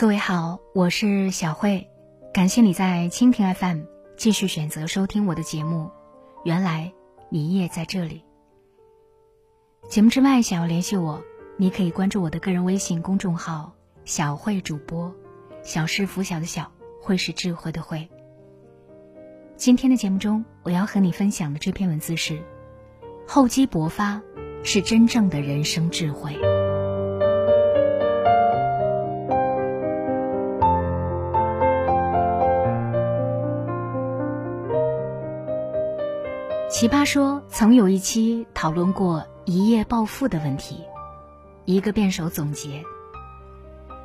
各位好，我是小慧，感谢你在蜻蜓 FM 继续选择收听我的节目。原来你也在这里。节目之外，想要联系我，你可以关注我的个人微信公众号“小慧主播”，小是拂晓的小，慧是智慧的慧。今天的节目中，我要和你分享的这篇文字是：厚积薄发是真正的人生智慧。奇葩说曾有一期讨论过一夜暴富的问题，一个辩手总结：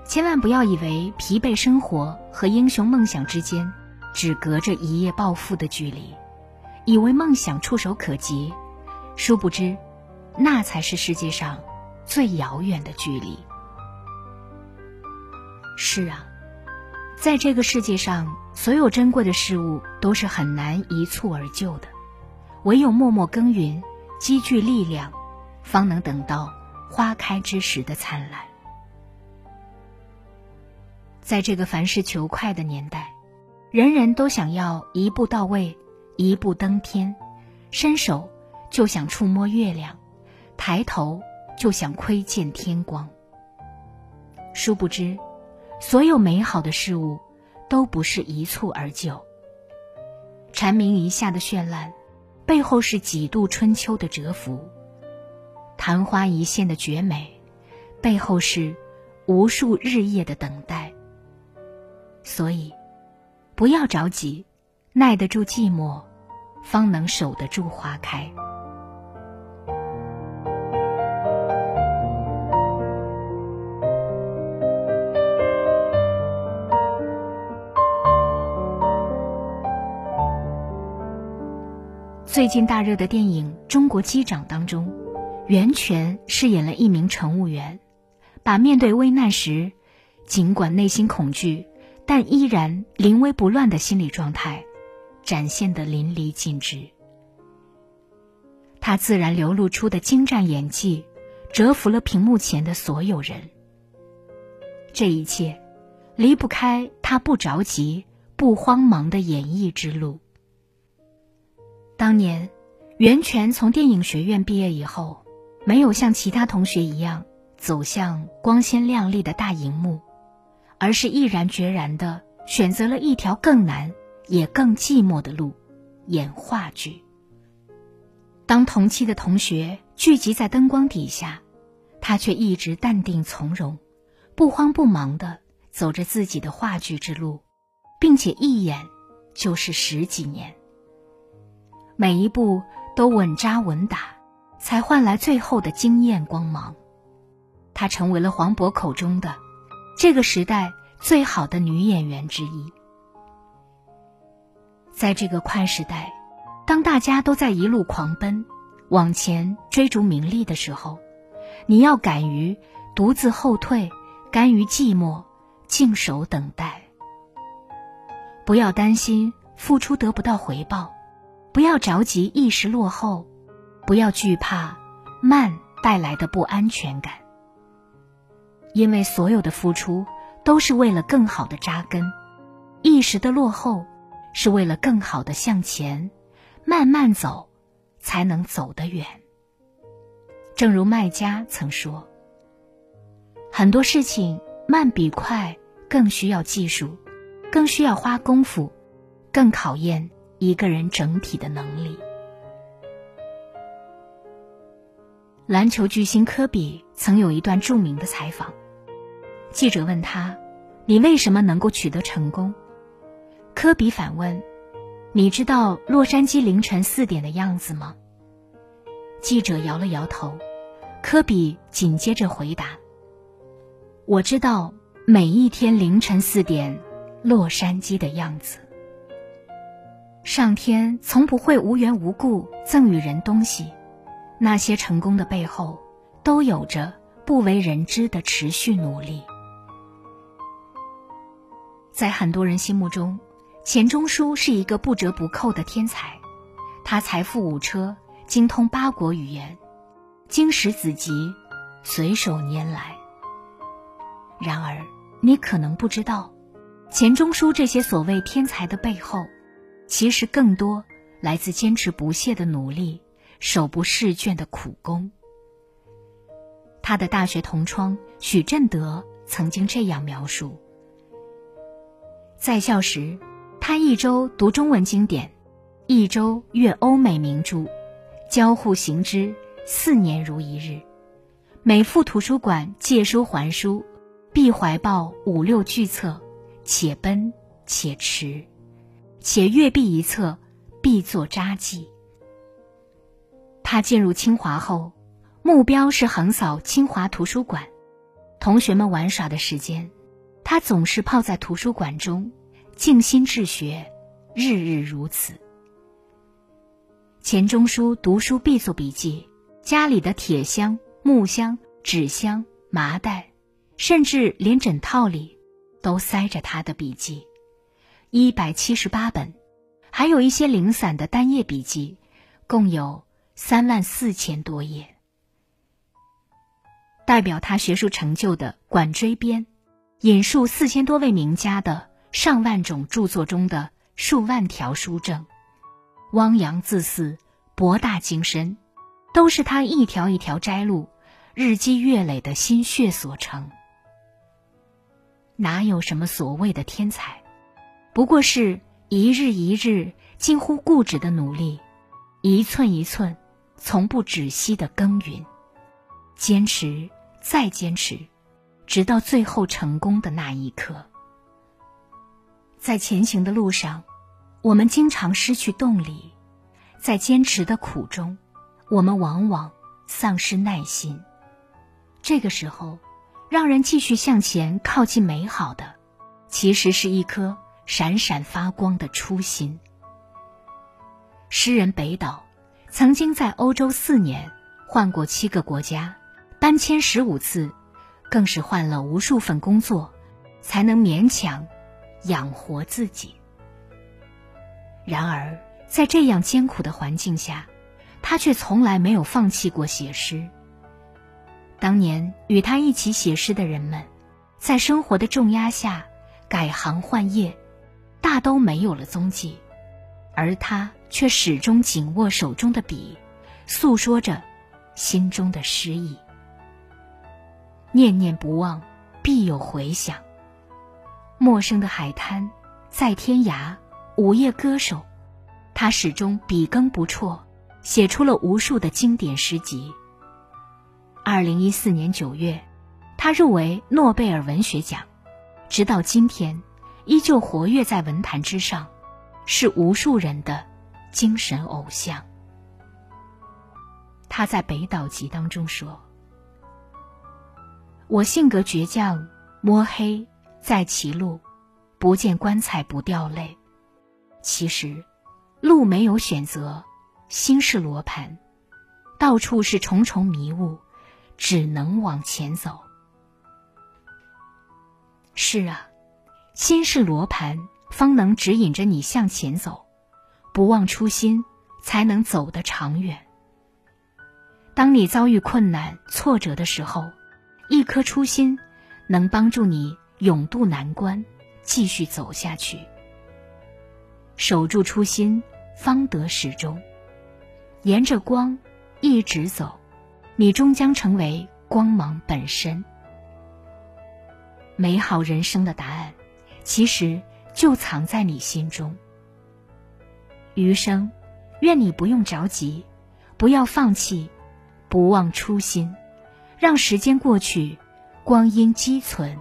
千万不要以为疲惫生活和英雄梦想之间只隔着一夜暴富的距离，以为梦想触手可及，殊不知，那才是世界上最遥远的距离。是啊，在这个世界上，所有珍贵的事物都是很难一蹴而就的。唯有默默耕耘，积聚力量，方能等到花开之时的灿烂。在这个凡事求快的年代，人人都想要一步到位，一步登天，伸手就想触摸月亮，抬头就想窥见天光。殊不知，所有美好的事物都不是一蹴而就。蝉鸣一下的绚烂。背后是几度春秋的蛰伏，昙花一现的绝美，背后是无数日夜的等待。所以，不要着急，耐得住寂寞，方能守得住花开。最近大热的电影《中国机长》当中，袁泉饰演了一名乘务员，把面对危难时，尽管内心恐惧，但依然临危不乱的心理状态，展现得淋漓尽致。他自然流露出的精湛演技，折服了屏幕前的所有人。这一切，离不开他不着急、不慌忙的演艺之路。当年，袁泉从电影学院毕业以后，没有像其他同学一样走向光鲜亮丽的大荧幕，而是毅然决然的选择了一条更难也更寂寞的路——演话剧。当同期的同学聚集在灯光底下，他却一直淡定从容，不慌不忙的走着自己的话剧之路，并且一演就是十几年。每一步都稳扎稳打，才换来最后的惊艳光芒。她成为了黄渤口中的这个时代最好的女演员之一。在这个快时代，当大家都在一路狂奔，往前追逐名利的时候，你要敢于独自后退，甘于寂寞，静守等待。不要担心付出得不到回报。不要着急一时落后，不要惧怕慢带来的不安全感。因为所有的付出都是为了更好的扎根，一时的落后是为了更好的向前，慢慢走才能走得远。正如麦家曾说：“很多事情慢比快更需要技术，更需要花功夫，更考验。”一个人整体的能力。篮球巨星科比曾有一段著名的采访，记者问他：“你为什么能够取得成功？”科比反问：“你知道洛杉矶凌晨四点的样子吗？”记者摇了摇头，科比紧接着回答：“我知道每一天凌晨四点，洛杉矶的样子。”上天从不会无缘无故赠予人东西，那些成功的背后，都有着不为人知的持续努力。在很多人心目中，钱钟书是一个不折不扣的天才，他财富五车，精通八国语言，经史子集，随手拈来。然而，你可能不知道，钱钟书这些所谓天才的背后，其实更多来自坚持不懈的努力、手不释卷的苦功。他的大学同窗许振德曾经这样描述：在校时，他一周读中文经典，一周阅欧美名著，交互行之，四年如一日。每赴图书馆借书还书，必怀抱五六巨册，且奔且驰，且阅毕一册，必作札记。他进入清华后，目标是横扫清华图书馆。同学们玩耍的时间，他总是泡在图书馆中，静心治学，日日如此。钱钟书读书必做笔记，家里的铁箱。木箱、纸箱、麻袋，甚至连枕套里，都塞着他的笔记，一百七十八本，还有一些零散的单页笔记，共有三万四千多页。代表他学术成就的《管锥编》，引述四千多位名家的上万种著作中的数万条书证，汪洋恣肆，博大精深，都是他一条一条摘录。日积月累的心血所成，哪有什么所谓的天才？不过是一日一日近乎固执的努力，一寸一寸从不止息的耕耘，坚持再坚持，直到最后成功的那一刻。在前行的路上，我们经常失去动力；在坚持的苦中，我们往往丧失耐心。这个时候，让人继续向前靠近美好的，其实是一颗闪闪发光的初心。诗人北岛曾经在欧洲四年，换过七个国家，搬迁十五次，更是换了无数份工作，才能勉强养活自己。然而，在这样艰苦的环境下，他却从来没有放弃过写诗。当年与他一起写诗的人们，在生活的重压下改行换业，大都没有了踪迹，而他却始终紧握手中的笔，诉说着心中的诗意。念念不忘，必有回响。陌生的海滩，在天涯，午夜歌手，他始终笔耕不辍，写出了无数的经典诗集。二零一四年九月，他入围诺贝尔文学奖，直到今天，依旧活跃在文坛之上，是无数人的精神偶像。他在《北岛集》当中说：“我性格倔强，摸黑在歧路，不见棺材不掉泪。其实，路没有选择，心是罗盘，到处是重重迷雾。”只能往前走。是啊，心是罗盘，方能指引着你向前走。不忘初心，才能走得长远。当你遭遇困难、挫折的时候，一颗初心能帮助你勇渡难关，继续走下去。守住初心，方得始终。沿着光一直走。你终将成为光芒本身。美好人生的答案，其实就藏在你心中。余生，愿你不用着急，不要放弃，不忘初心，让时间过去，光阴积存，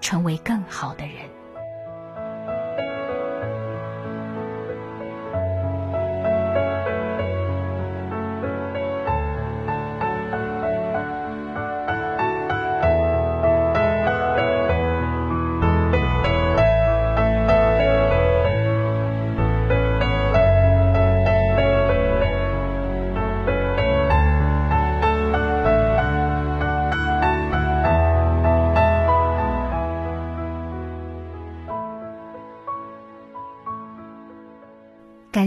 成为更好的人。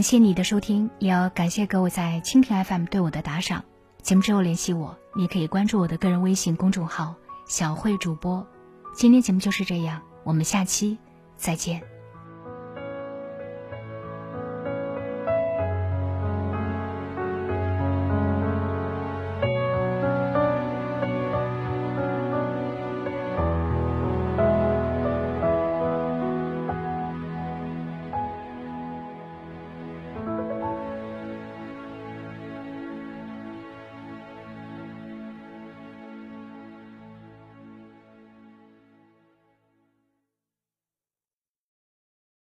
谢你的收听，也要感谢各位在蜻蜓 FM 对我的打赏。节目之后联系我，你可以关注我的个人微信公众号“小慧主播”，今天节目就是这样，我们下期再见。